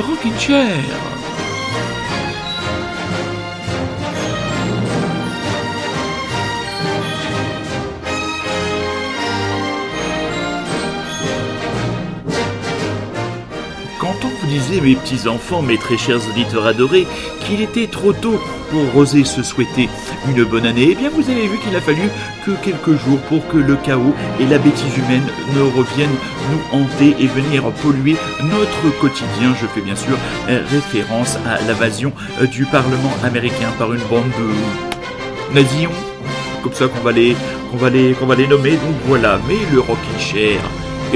le rocking chair. Mes petits enfants, mes très chers auditeurs adorés, qu'il était trop tôt pour oser se souhaiter une bonne année, eh bien vous avez vu qu'il a fallu que quelques jours pour que le chaos et la bêtise humaine ne reviennent nous hanter et venir polluer notre quotidien. Je fais bien sûr euh, référence à l'invasion euh, du Parlement américain par une bande de nazillons, comme ça qu'on va les, qu'on va les, qu'on va les nommer. Donc voilà, mais le Rockin' Chair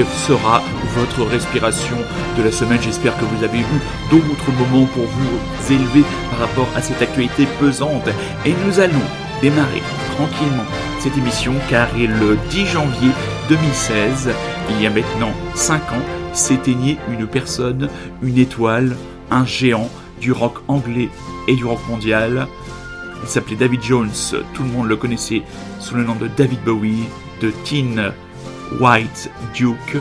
sera votre respiration de la semaine. J'espère que vous avez eu d'autres moments pour vous élever par rapport à cette actualité pesante. Et nous allons démarrer tranquillement cette émission car le 10 janvier 2016, il y a maintenant 5 ans, s'éteignait une personne, une étoile, un géant du rock anglais et du rock mondial. Il s'appelait David Jones, tout le monde le connaissait sous le nom de David Bowie, de Teen White Duke,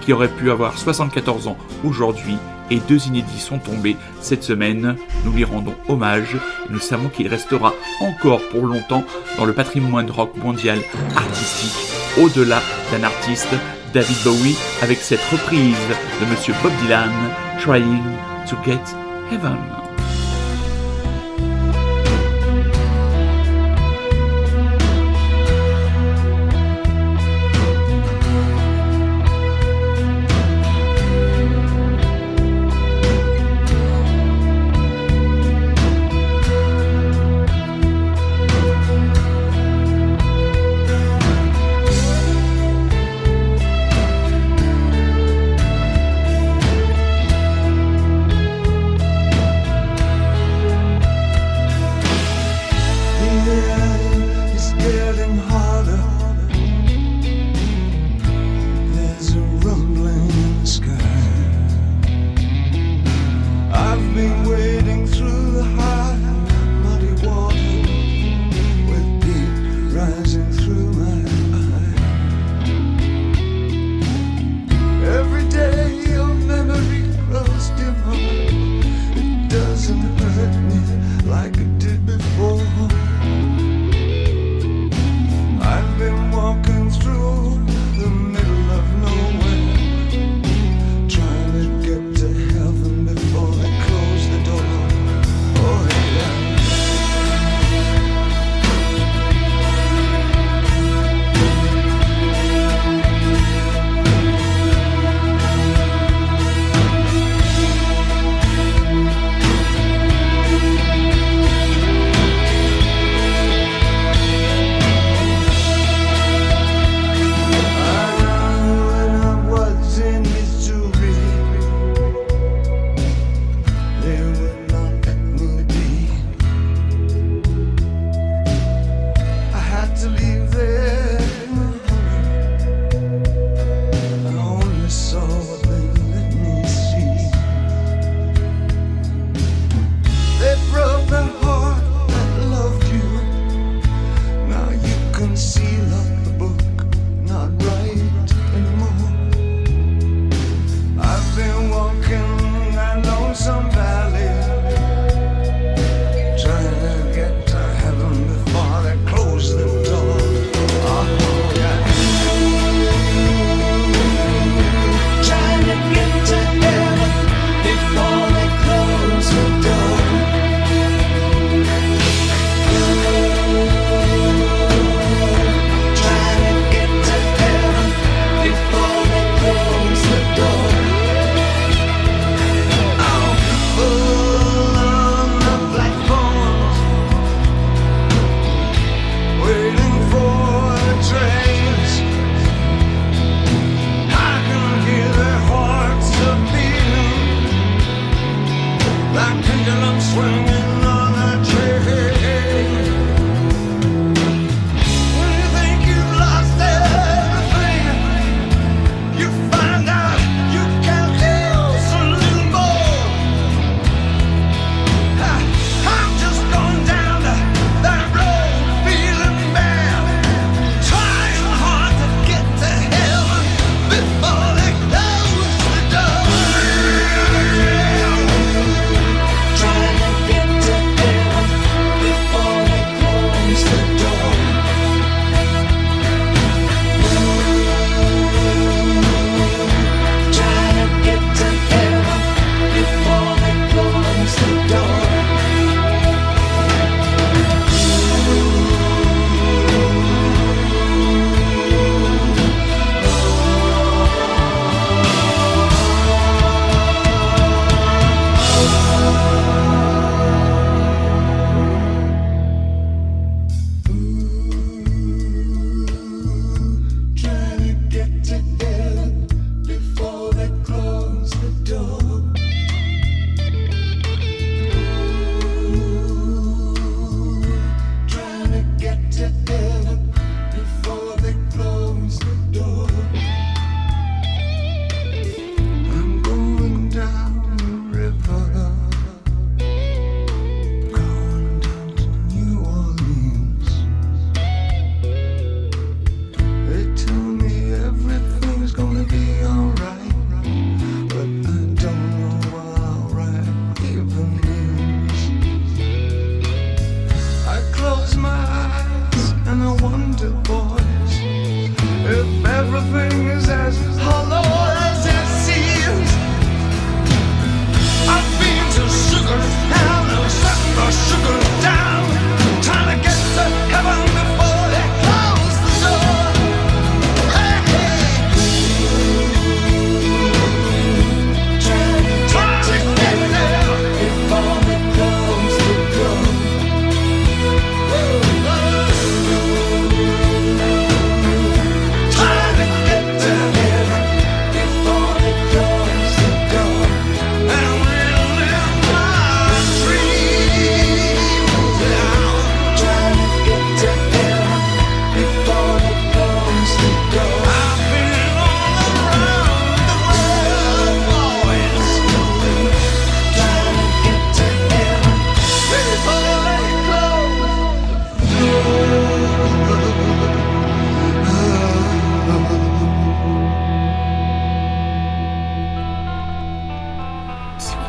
qui aurait pu avoir 74 ans aujourd'hui, et deux inédits sont tombés cette semaine. Nous lui rendons hommage et nous savons qu'il restera encore pour longtemps dans le patrimoine rock mondial artistique, au-delà d'un artiste, David Bowie, avec cette reprise de Monsieur Bob Dylan, Trying to Get Heaven.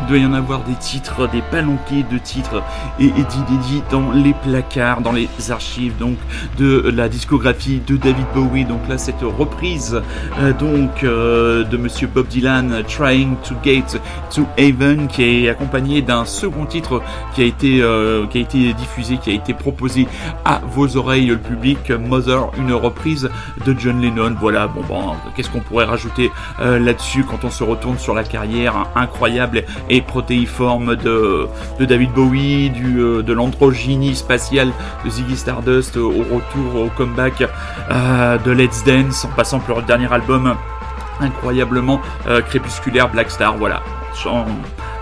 Doit y en avoir des titres, des palanquets de titres et Eddie dans les placards, dans les archives donc de la discographie de David Bowie. Donc là, cette reprise euh, donc euh, de Monsieur Bob Dylan, Trying to Get to Heaven, qui est accompagné d'un second titre qui a été euh, qui a été diffusé, qui a été proposé à vos oreilles, le public, Mother, une reprise de John Lennon. Voilà, bon, bon qu'est-ce qu'on pourrait rajouter là-dessus quand on se retourne sur la carrière incroyable et protéiforme de, David Bowie, du, de l'androgynie spatiale de Ziggy Stardust au retour, au comeback de Let's Dance, en passant par le dernier album incroyablement euh, crépusculaire Black Star. Voilà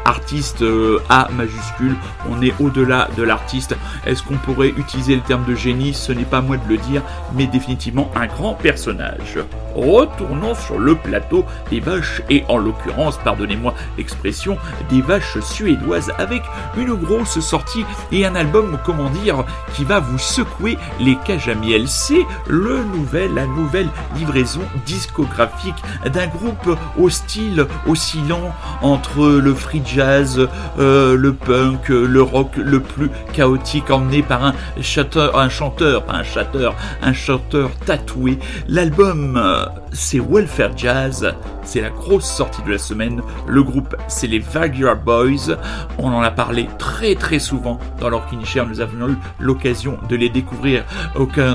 artiste euh, A majuscule, on est au-delà de l'artiste. Est-ce qu'on pourrait utiliser le terme de génie? Ce n'est pas moi de le dire, mais définitivement un grand personnage. Retournons sur le plateau des vaches, et en l'occurrence, pardonnez-moi l'expression, des vaches suédoises avec une grosse sortie et un album, comment dire, qui va vous secouer les cages à miel. C'est le nouvel, la nouvelle livraison discographique d'un groupe au style oscillant entre le free jazz, euh, le punk, le rock le plus chaotique emmené par un chanteur, un chanteur, un chanteur, un chanteur tatoué. L'album, euh, c'est Welfare Jazz. C'est la grosse sortie de la semaine. Le groupe, c'est les Vaguer Boys. On en a parlé très très souvent dans leur Share. Nous avons eu l'occasion de les découvrir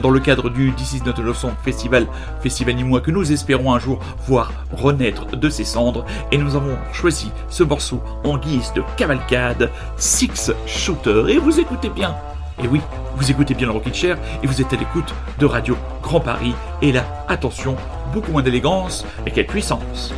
dans le cadre du This Is Not a Festival, festival ni moi que nous espérons un jour voir renaître de ses cendres. Et nous avons choisi ce morceau en guise de cavalcade, Six Shooter. Et vous écoutez bien. Et oui, vous écoutez bien le Rocket Chair et vous êtes à l'écoute de Radio Grand Paris. Et là, attention, beaucoup moins d'élégance, mais quelle puissance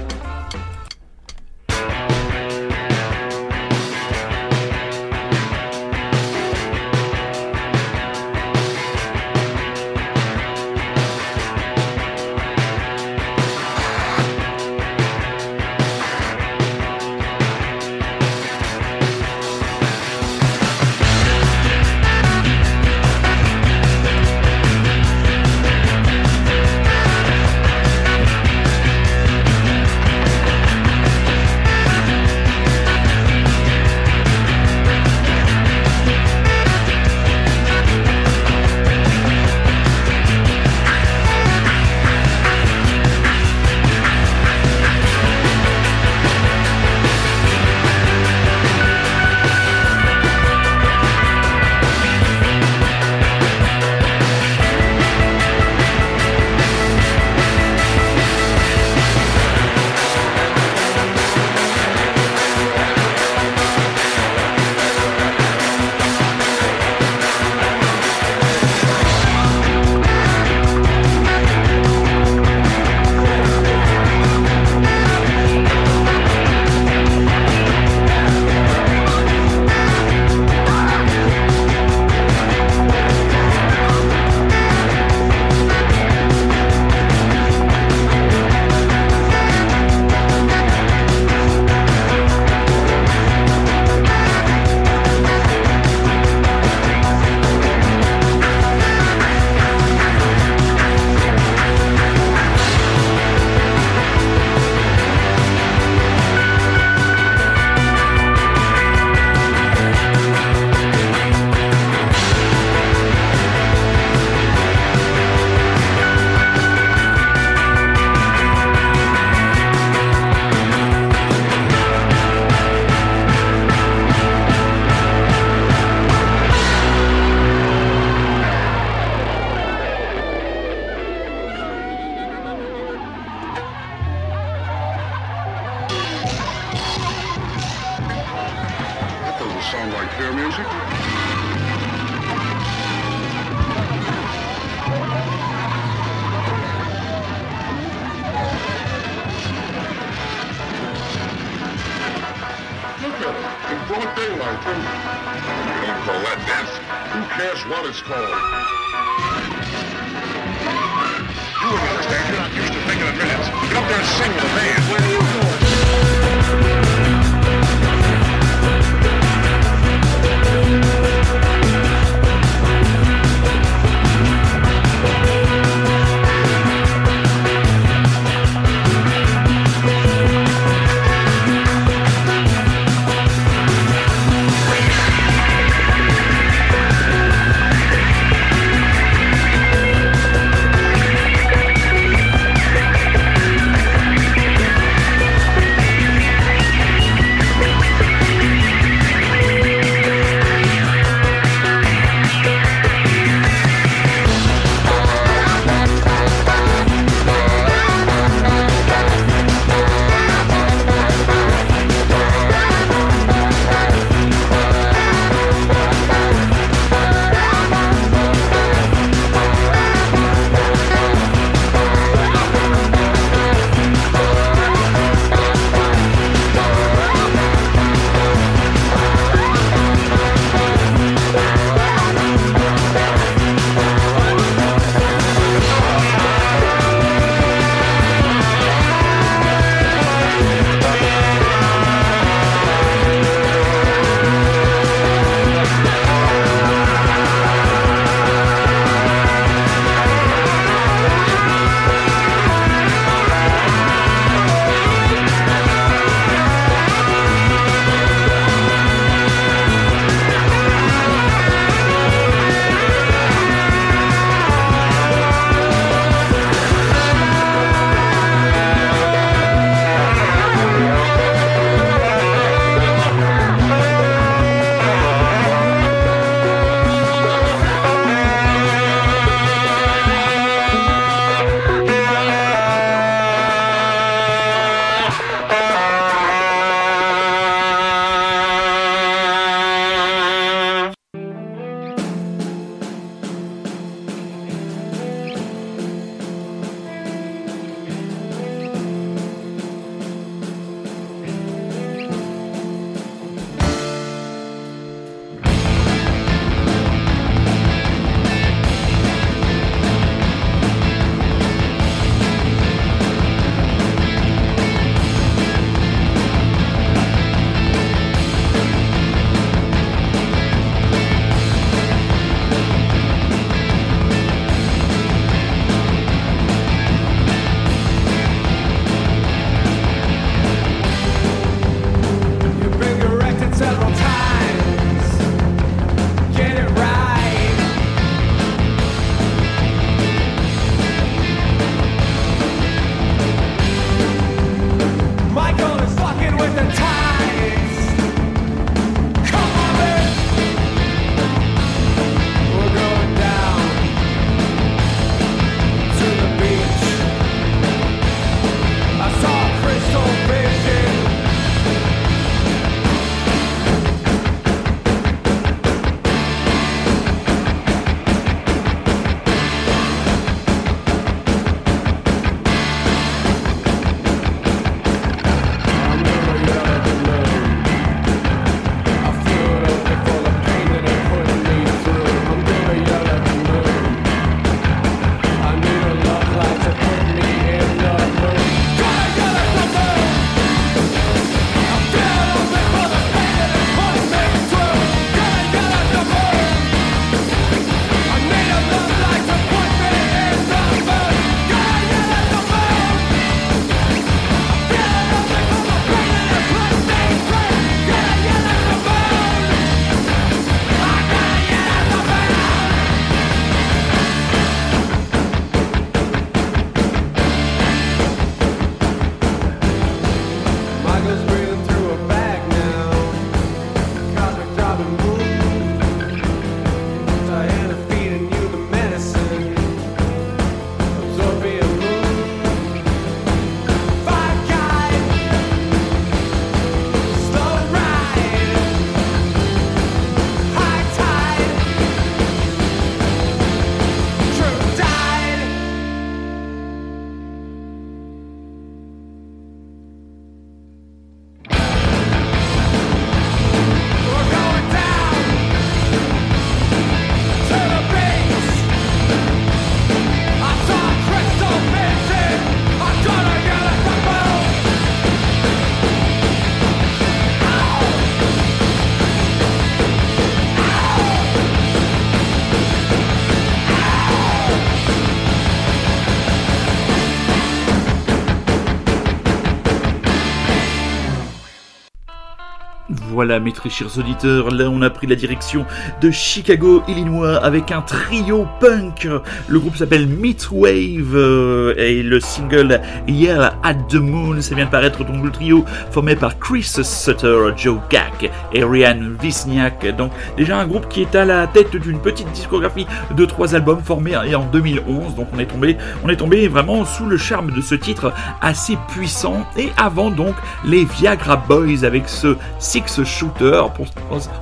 voilà, mes très chers auditeurs, là on a pris la direction de Chicago, Illinois, avec un trio punk. Le groupe s'appelle Midwave euh, et le single Yell at the Moon, ça vient de paraître donc le trio formé par Chris Sutter, Joe Gack et Ryan Wisniak. Donc déjà un groupe qui est à la tête d'une petite discographie de trois albums formés en 2011. Donc on est tombé, on est tombé vraiment sous le charme de ce titre assez puissant. Et avant donc les Viagra Boys avec ce Six Shooter.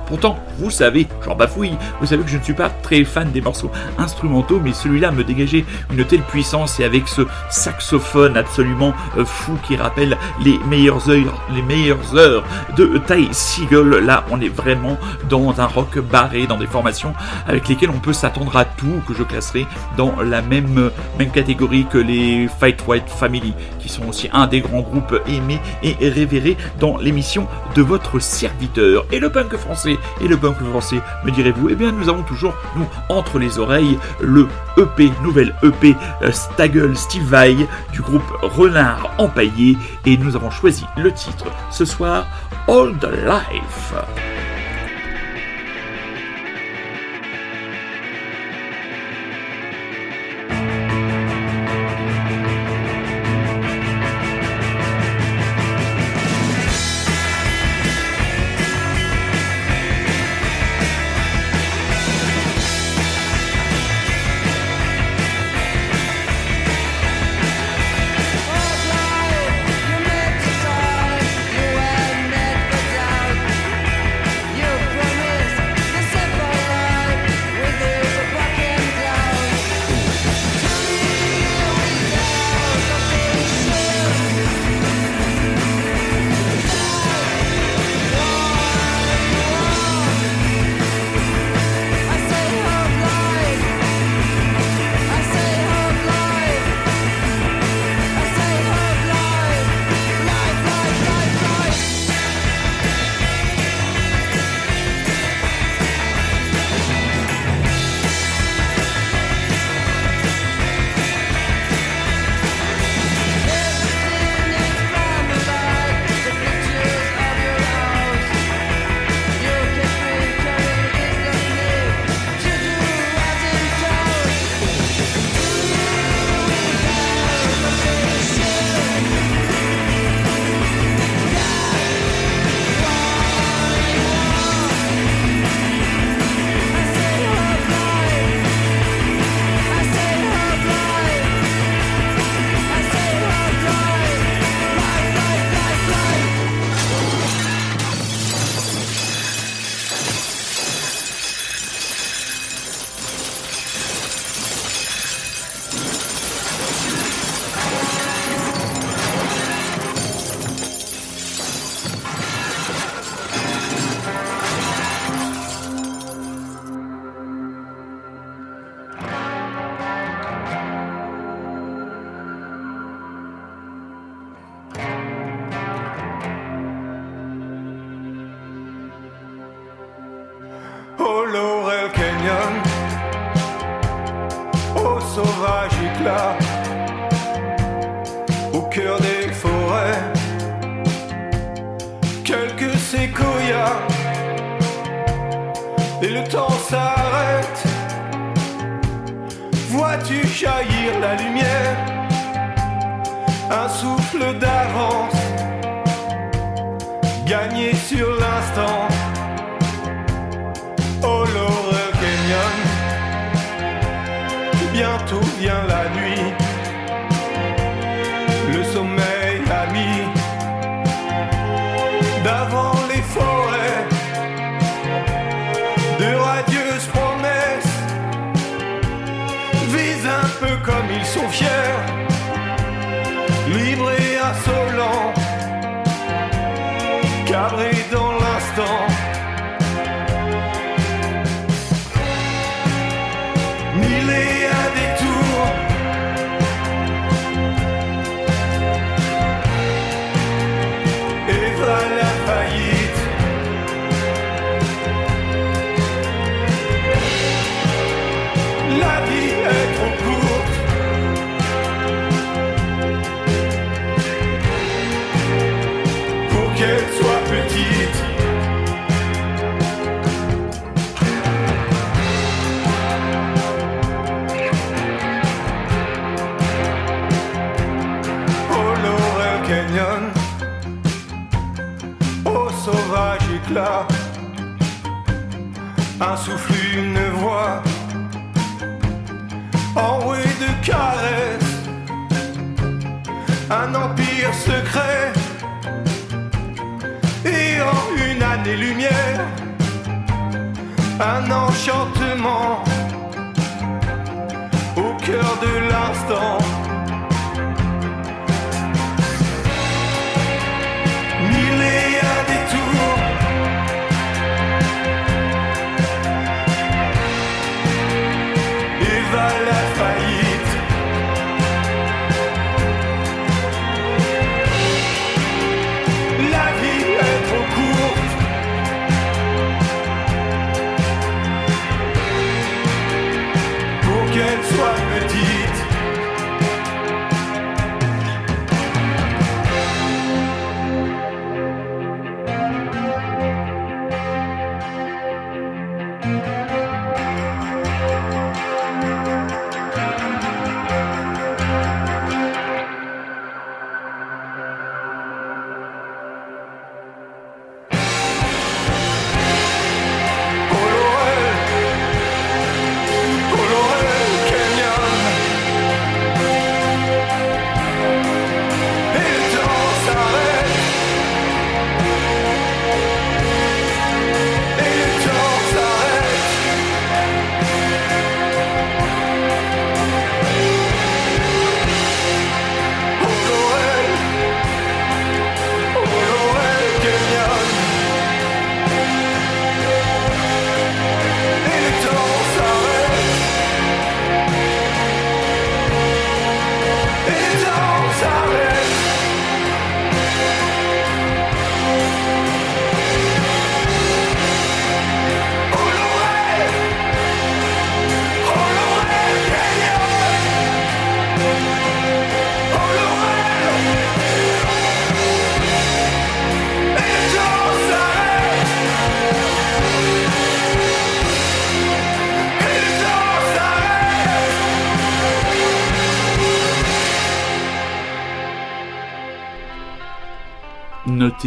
Pourtant, vous savez, j'en bafouille, vous savez que je ne suis pas très fan des morceaux instrumentaux, mais celui-là me dégageait une telle puissance et avec ce saxophone absolument euh, fou qui rappelle les meilleures heures, les meilleures heures de Ty Seagull. Là, on est vraiment dans un rock barré, dans des formations avec lesquelles on peut s'attendre à tout, que je classerai dans la même, même catégorie que les Fight White Family, qui sont aussi un des grands groupes aimés et révérés dans l'émission de votre Et le punk français, et le punk français, me direz-vous, eh bien nous avons toujours, nous, entre les oreilles, le EP, nouvelle EP euh, Staggle Steve Vai du groupe Renard Empaillé, et nous avons choisi le titre ce soir, All the Life.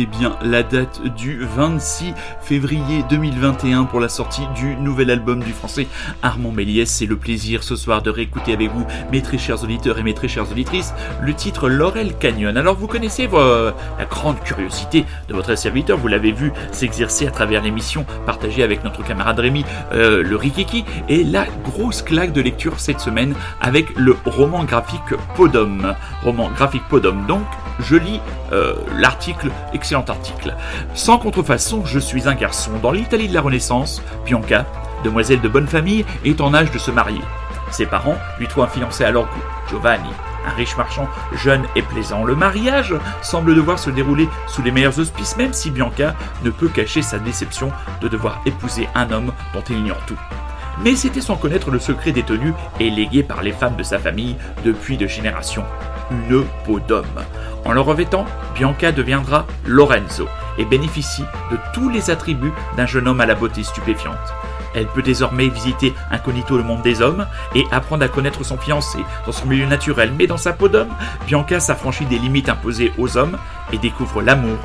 Bien la date du 26 février 2021 pour la sortie du nouvel album du français Armand Méliès. C'est le plaisir ce soir de réécouter avec vous, mes très chers auditeurs et mes très chères auditrices, le titre Laurel Canyon. Alors vous connaissez la grande curiosité de votre serviteur, vous l'avez vu s'exercer à travers l'émission partagée avec notre camarade Rémi, euh, le Rikiki, et la grosse claque de lecture cette semaine avec le roman graphique Podom. Roman graphique Podom donc je lis euh, l'article, excellent article. Sans contrefaçon, je suis un garçon. Dans l'Italie de la Renaissance, Bianca, demoiselle de bonne famille, est en âge de se marier. Ses parents lui trouvent un fiancé à leur Giovanni, un riche marchand jeune et plaisant. Le mariage semble devoir se dérouler sous les meilleurs auspices, même si Bianca ne peut cacher sa déception de devoir épouser un homme dont elle ignore tout. Mais c'était sans connaître le secret détenu et légué par les femmes de sa famille depuis de générations. Une peau d'homme. En le revêtant, Bianca deviendra Lorenzo et bénéficie de tous les attributs d'un jeune homme à la beauté stupéfiante. Elle peut désormais visiter incognito le monde des hommes et apprendre à connaître son fiancé dans son milieu naturel. Mais dans sa peau d'homme, Bianca s'affranchit des limites imposées aux hommes et découvre l'amour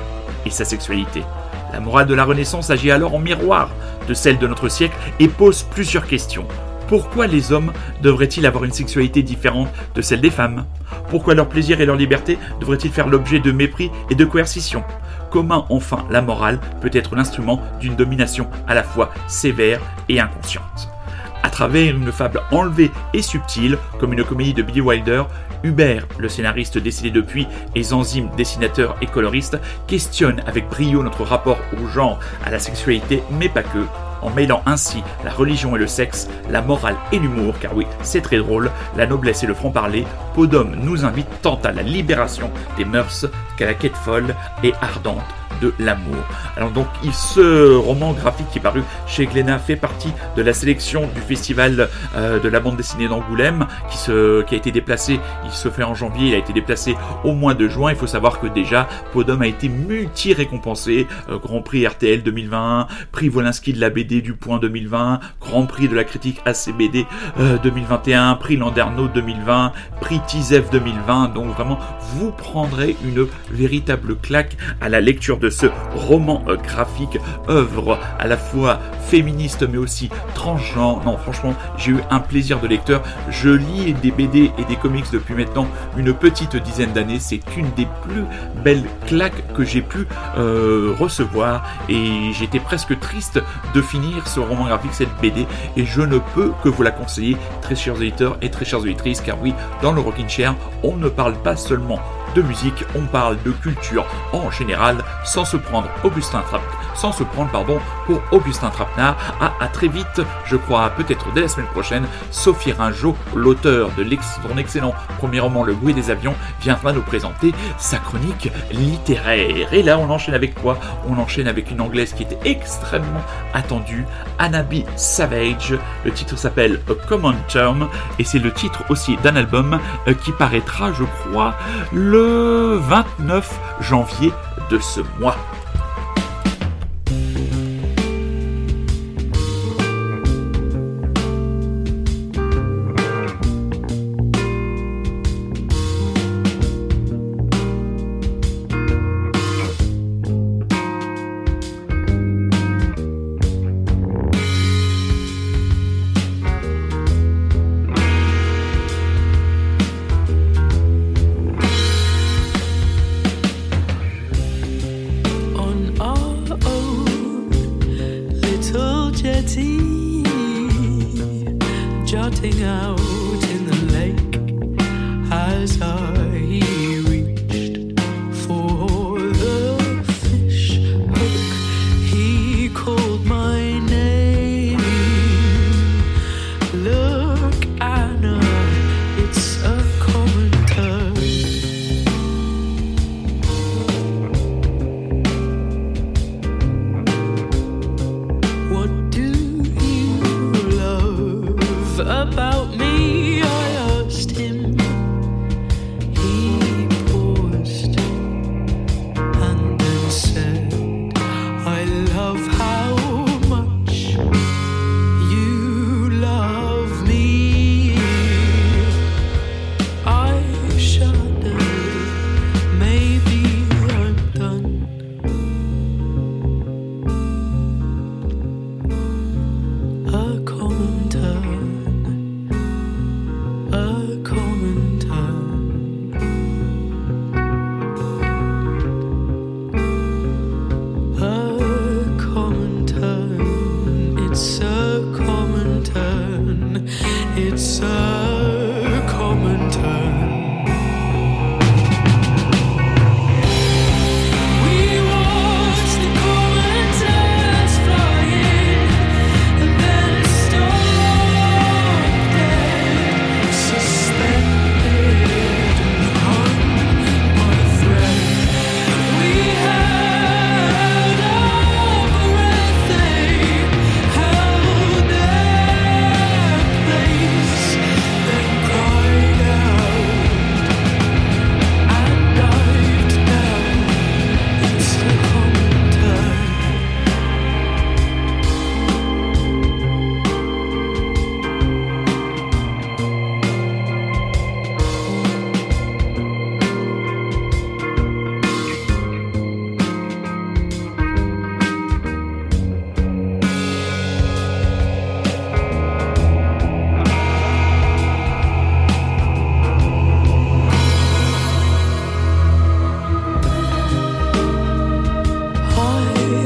et sa sexualité. La morale de la Renaissance agit alors en miroir de celle de notre siècle et pose plusieurs questions. Pourquoi les hommes devraient-ils avoir une sexualité différente de celle des femmes? Pourquoi leur plaisir et leur liberté devraient-ils faire l'objet de mépris et de coercition? Comment enfin la morale peut être l'instrument d'une domination à la fois sévère et inconsciente? À travers une fable enlevée et subtile, comme une comédie de Billy Wilder, Hubert, le scénariste décédé depuis, et Zanzim, dessinateur et coloriste, questionne avec brio notre rapport au genre, à la sexualité, mais pas que, en mêlant ainsi la religion et le sexe, la morale et l'humour, car oui, c'est très drôle, la noblesse et le franc-parler, Podom nous invite tant à la libération des mœurs qu'à la quête folle et ardente de l'amour. Alors donc, ce roman graphique qui est paru chez Glénat fait partie de la sélection du festival euh, de la bande dessinée d'Angoulême qui, a été déplacé, il se fait en janvier, il a été déplacé au mois de juin. Il faut savoir que déjà, Podom a été multi-récompensé. Euh, Grand Prix RTL 2021, Prix Wolinski de la BD du Point 2020, Grand Prix de la critique ACBD 2021, euh, Prix Landerneau 2020, Prix Tizef 2020. Donc vraiment, vous prendrez une véritable claque à la lecture de ce roman euh, graphique, œuvre à la fois féministe mais aussi transgenre. Non, franchement, j'ai eu un plaisir de lecteur. Je lis des BD et des comics depuis maintenant une petite dizaine d'années. C'est une des plus belles claques que j'ai pu euh, recevoir et j'étais presque triste de finir ce roman graphique, cette BD, et je ne peux que vous la conseiller, très chers éditeurs et très chères auditrices, car oui, dans le Rockin' Chair, on ne parle pas seulement de musique, on parle de culture en général, sans se prendre Augustin Trapp, sans se prendre pardon pour Augustin Trapenard. À, à très vite, je crois peut-être dès la semaine prochaine, Sophie Ringeau, l'auteur de son excellent premier roman Le bruit des avions, viendra nous présenter sa chronique littéraire. Et là, on enchaîne avec quoi? On enchaîne avec une anglaise qui était extrêmement attendue, Anabi Savage. Le titre s'appelle A Common Term et c'est le titre aussi d'un album euh, qui paraîtra, je crois, le 29 janvier de ce mois.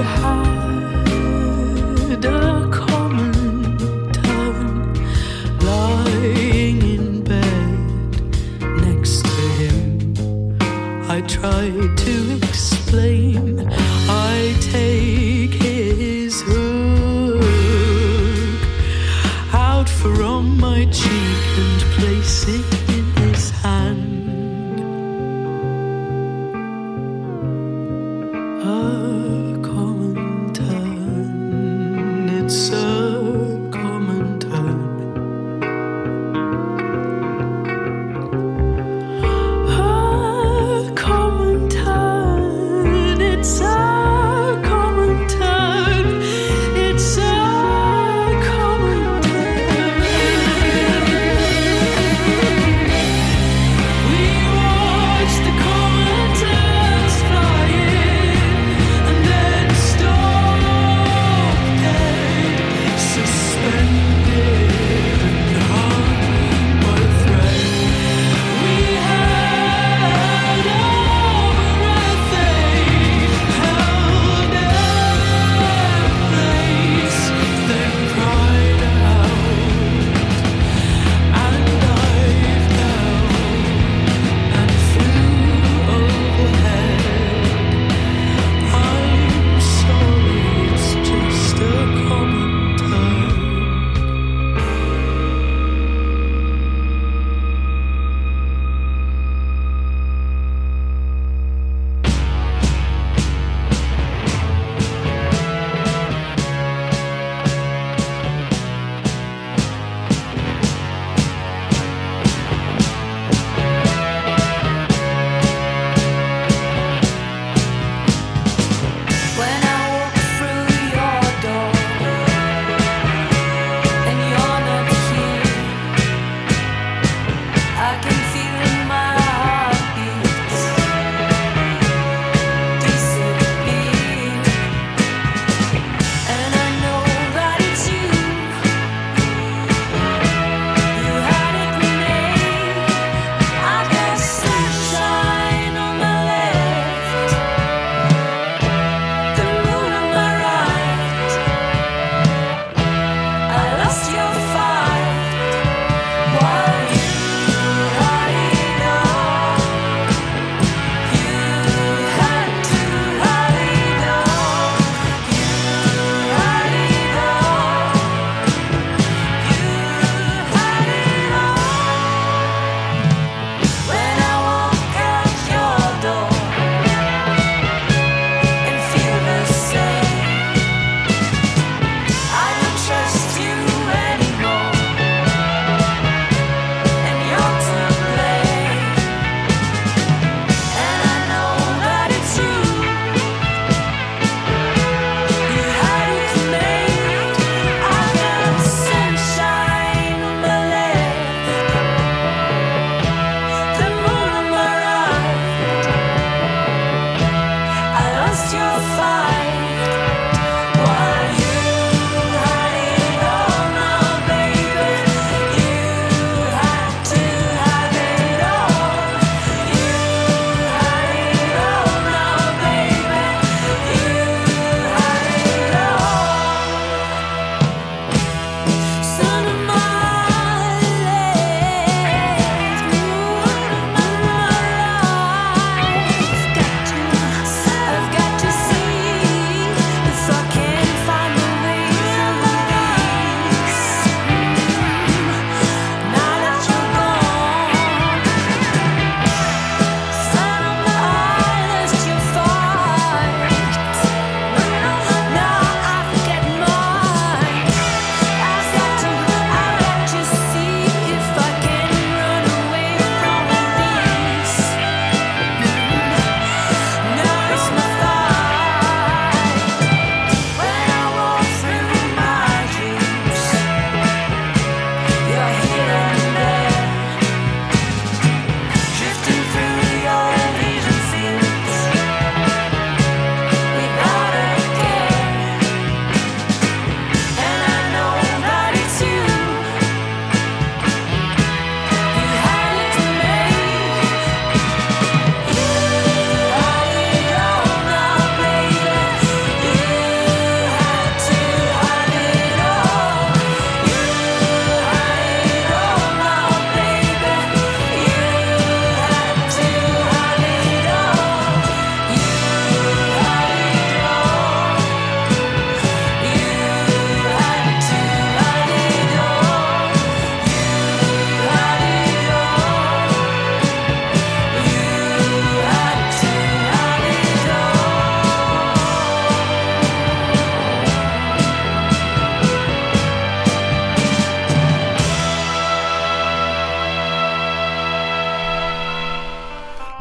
heart.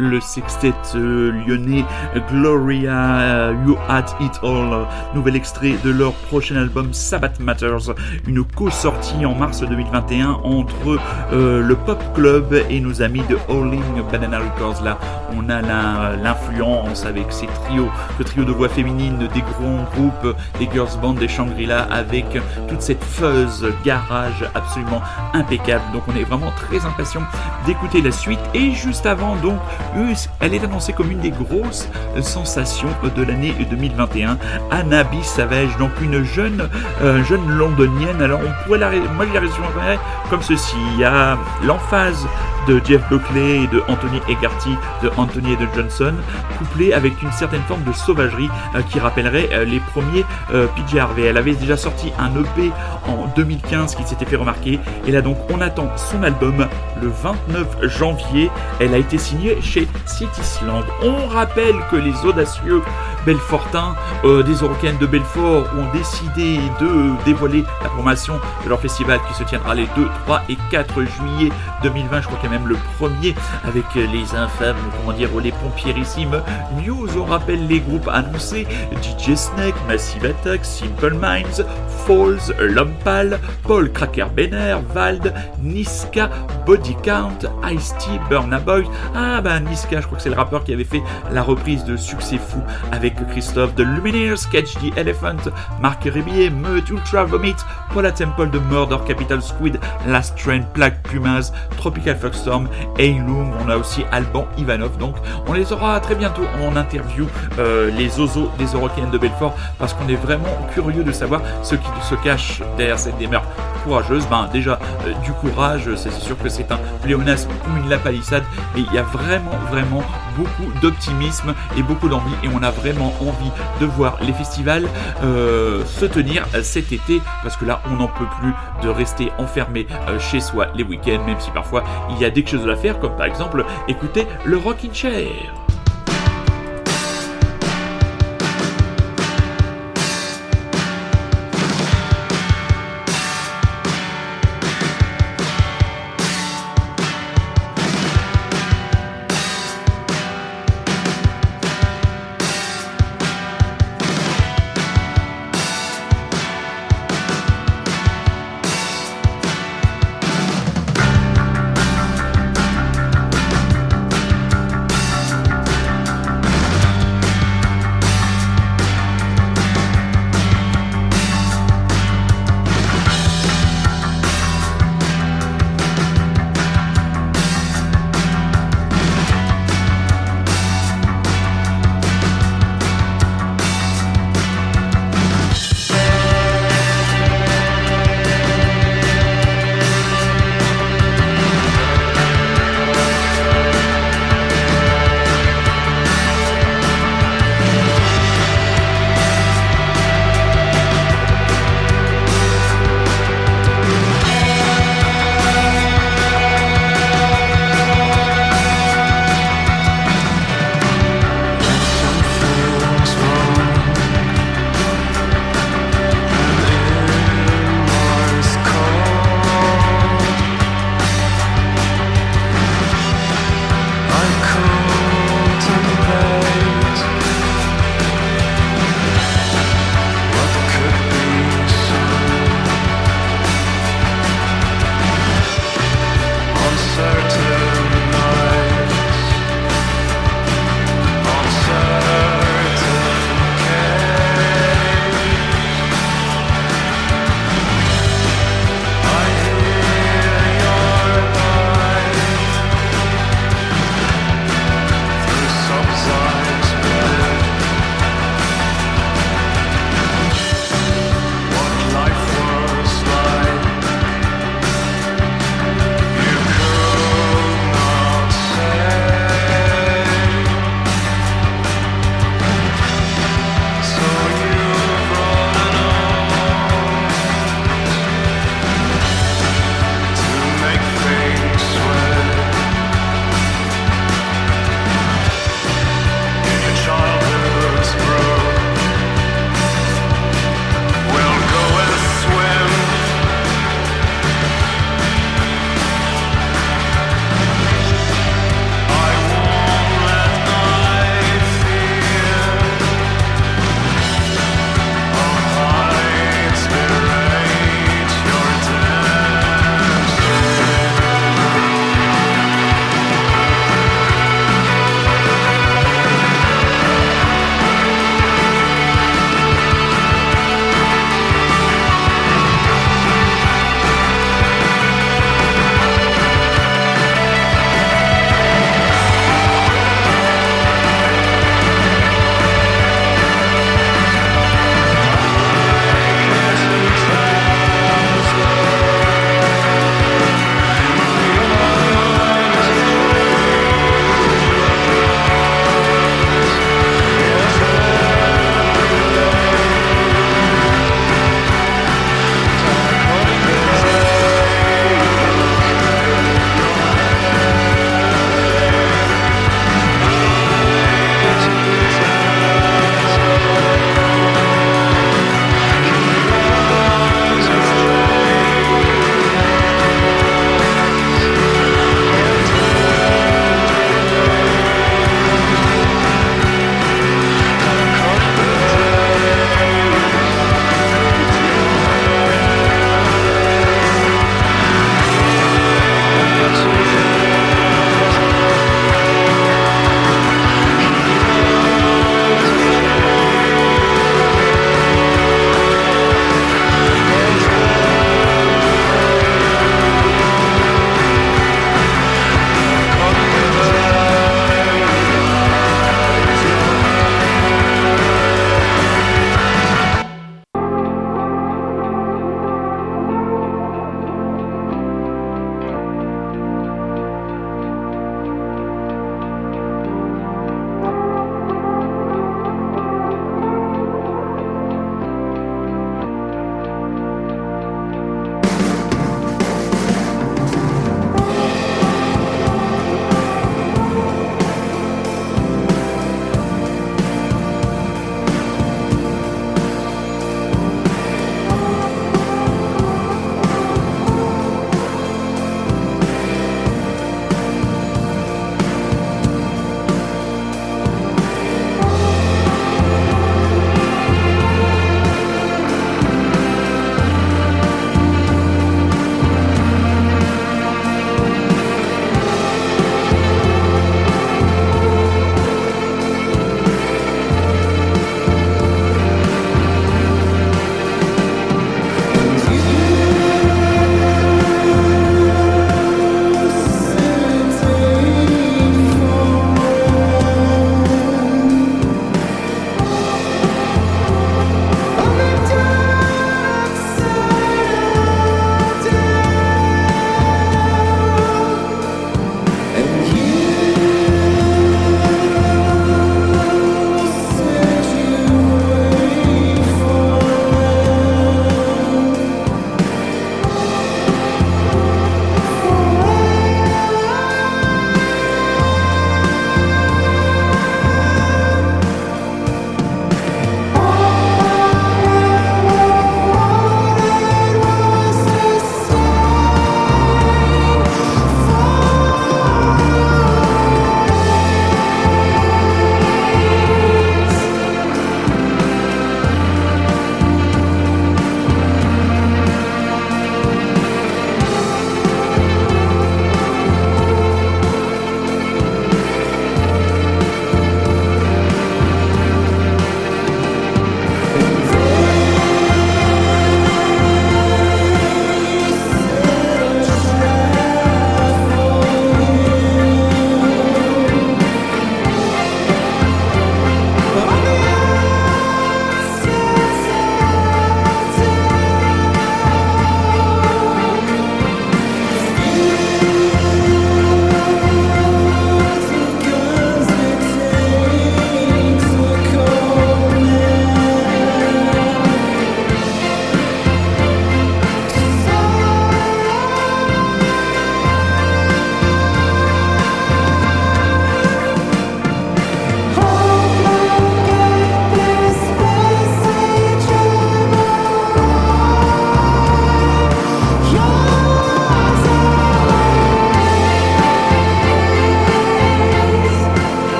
Le sextet euh, lyonnais Gloria You Had It All, nouvel extrait de leur prochain album Sabbath Matters, une co-sortie en mars 2021 entre euh, le Pop Club et nos amis de Howling Banana Records. Là, on a l'influence avec ces trios, le trio de voix féminines des grands groupes, des girls band, des Shangri-La, avec toute cette fuzz garage absolument impeccable. Donc on est vraiment très impatient d'écouter la suite. Et juste avant, donc, elle est annoncée comme une des grosses sensations de l'année 2021. Anna B. Savage, donc une jeune, euh, jeune londonienne. Alors on pourrait la, moi je la résumerais comme ceci. Il y a l'emphase de Jeff Buckley et de Anthony Egarty de Anthony et de Johnson, couplé avec une certaine forme de sauvagerie euh, qui rappellerait euh, les premiers PJ Harvey. Elle avait déjà sorti un EP en 2015 qui s'était fait remarquer, et là donc on attend son album le 29 janvier. Elle a été signée chez Cityland. On rappelle que les audacieux Belfortins des Eurocaines de Belfort ont décidé de dévoiler la programmation de leur festival qui se tiendra les 2, 3 et 4 juillet 2020. Je crois qu'il y a même le premier avec les infâmes, comment dire, les pompierissimes. News, on rappelle les groupes annoncés DJ Snake, Massive Attack, Simple Minds, Falls, Lompal, Paul Cracker Benner, Vald, Niska, Body Count, Ice-T, Burna Boy. Ah je crois que c'est le rappeur qui avait fait la reprise de Succès Fou avec Christophe de Lumineers, Catch the Elephant, Marc Rébier, Meut, Ultra Vomit, Paula Temple de Murder Capital Squid, Last Train, Plague Pumas, Tropical Foxstorm, Heilung, on a aussi Alban Ivanov. Donc on les aura très bientôt en interview, euh, les osos des Eurocaines de Belfort, parce qu'on est vraiment curieux de savoir ce qui se cache derrière cette démarche courageuse. Ben déjà euh, du courage, c'est sûr que c'est un pléonasme ou une lapalissade, mais il y a vraiment vraiment beaucoup d'optimisme et beaucoup d'envie et on a vraiment envie de voir les festivals euh, se tenir cet été parce que là on n'en peut plus de rester enfermé euh, chez soi les week-ends même si parfois il y a des choses à faire comme par exemple écouter le Rockin' Chair.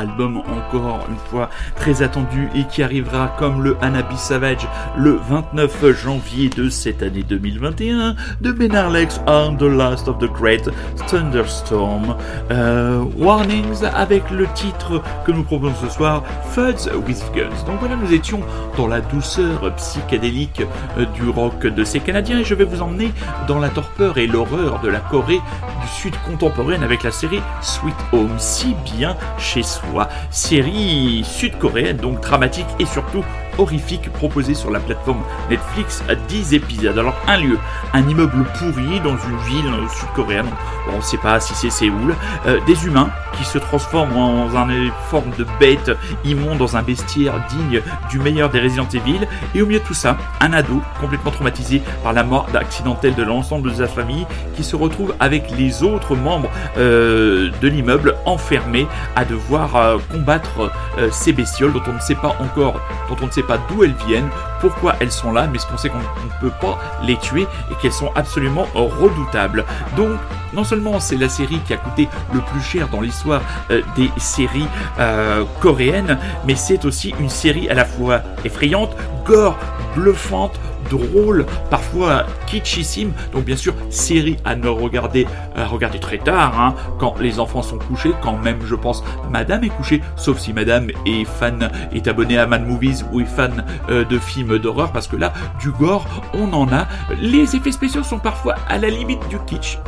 Album encore une fois très attendu et qui arrivera comme le Hanabi Savage le 29 janvier de cette année 2021 de Ben Arlex on The Last of the Great Thunderstorm. Euh, warnings avec le titre que nous proposons ce soir, Fuzz with Guns. Donc voilà, nous étions dans la douceur psychédélique euh, du rock de ces Canadiens et je vais vous emmener dans la torpeur et l'horreur de la Corée du Sud contemporaine avec la série Sweet Home, si bien chez soi. Série sud-coréenne, donc dramatique et surtout horrifique proposée sur la plateforme Netflix à 10 épisodes. Alors un lieu, un immeuble pourri dans une ville sud-coréenne, on ne sait pas si c'est Séoul, euh, des humains qui se transforment en une forme de bête immonde dans un bestiaire digne du meilleur des Resident Evil, et au milieu de tout ça, un ado complètement traumatisé par la mort accidentelle de l'ensemble de sa famille qui se retrouve avec les autres membres euh, de l'immeuble enfermés à devoir euh, combattre ces bestioles dont on ne sait pas encore, dont on ne sait pas d'où elles viennent, pourquoi elles sont là, mais ce qu'on sait qu'on ne peut pas les tuer et qu'elles sont absolument redoutables. Donc, non seulement c'est la série qui a coûté le plus cher dans l'histoire euh, des séries euh, coréennes, mais c'est aussi une série à la fois effrayante, gore, bluffante, drôle, parfois kitschissime. Donc bien sûr, série à ne regarder, à regarder très tard, hein, quand les enfants sont couchés, quand même je pense Madame est couchée, sauf si Madame est fan, est abonnée à Mad Movies ou est fan euh, de films d'horreur, parce que là, du gore, on en a. Les effets spéciaux sont parfois à la limite du kitsch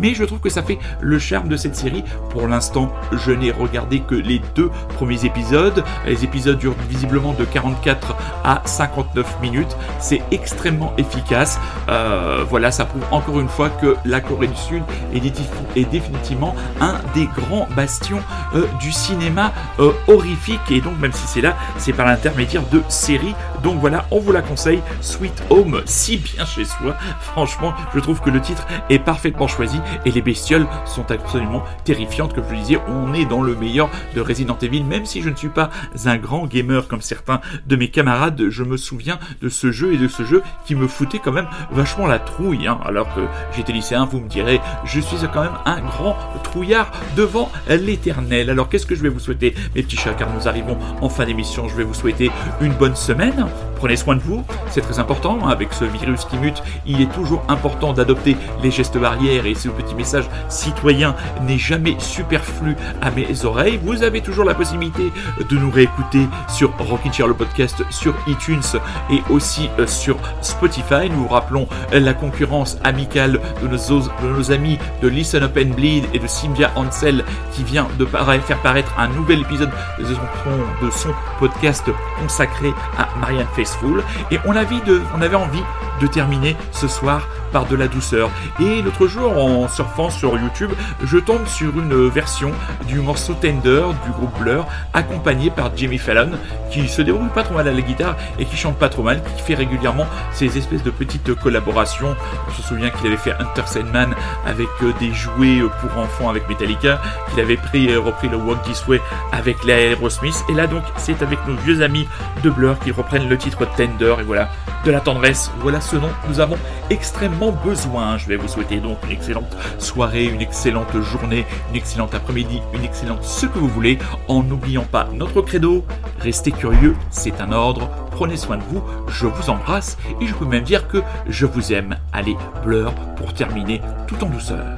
mais je trouve que ça fait le charme de cette série. Pour l'instant, je n'ai regardé que les deux premiers épisodes. Les épisodes durent visiblement de 44 à 59 minutes. C'est extrêmement efficace. Euh, voilà, ça prouve encore une fois que la Corée du Sud est, définitivement un des grands bastions euh, du cinéma euh, horrifique. Et donc, même si c'est là, c'est par l'intermédiaire de séries. Donc voilà, on vous la conseille. Sweet Home, si bien chez soi. Franchement, je trouve que le titre est parfaitement choisi et les bestioles sont absolument terrifiantes. Comme je le disais, on est dans le meilleur de Resident Evil, même si je ne suis pas un grand gamer comme certains de mes camarades. Je me souviens de ce jeu et de ce jeu qui me foutait quand même vachement la trouille. Hein. Alors que j'étais lycéen, vous me direz, je suis quand même un grand trouillard devant l'éternel. Alors qu'est-ce que je vais vous souhaiter, mes petits chats, car nous arrivons en fin d'émission. Je vais vous souhaiter une bonne semaine. Prenez soin de vous, c'est très important. Avec ce virus qui mute, il est toujours important d'adopter les gestes barrières et ce petit message citoyen n'est jamais superflu à mes oreilles. Vous avez toujours la possibilité de nous réécouter sur Rockin' Chair le podcast, sur iTunes et aussi euh, sur Spotify. Nous vous rappelons la concurrence amicale de nos, amis de Listen Up and Bleed et de Sylvia Ansel qui vient de faire paraître un nouvel épisode de son, de son podcast consacré à Marianne Faithfull. Et on avait, envie de terminer ce soir par de la douceur. Et l'autre jour, en surfant sur YouTube, je tombe sur une version du morceau Tender du groupe Blur, accompagné par Jimmy Fallon, qui se déroule pas trop mal à la guitare et qui chante pas trop mal, qui fait régulièrement ces espèces de petites collaborations. On se souvient qu'il avait fait Hunter Sandman avec euh, des jouets euh, pour enfants avec Metallica, qu'il avait pris, euh, repris le Walk This Way avec l'Aerosmith. Et là donc, c'est avec nos vieux amis de Blur qu'ils reprennent le titre Tender. Et voilà, de la tendresse. Voilà ce dont nous avons extrêmement besoin. Je vais vous souhaiter donc une excellente soirée, une excellente journée, une excellente après-midi, une excellente ce que vous voulez, en n'oubliant pas notre credo, restez curieux, c'est un ordre, prenez soin de vous, je vous embrasse et je peux même dire que je vous aime. Allez, Blur pour terminer tout en douceur.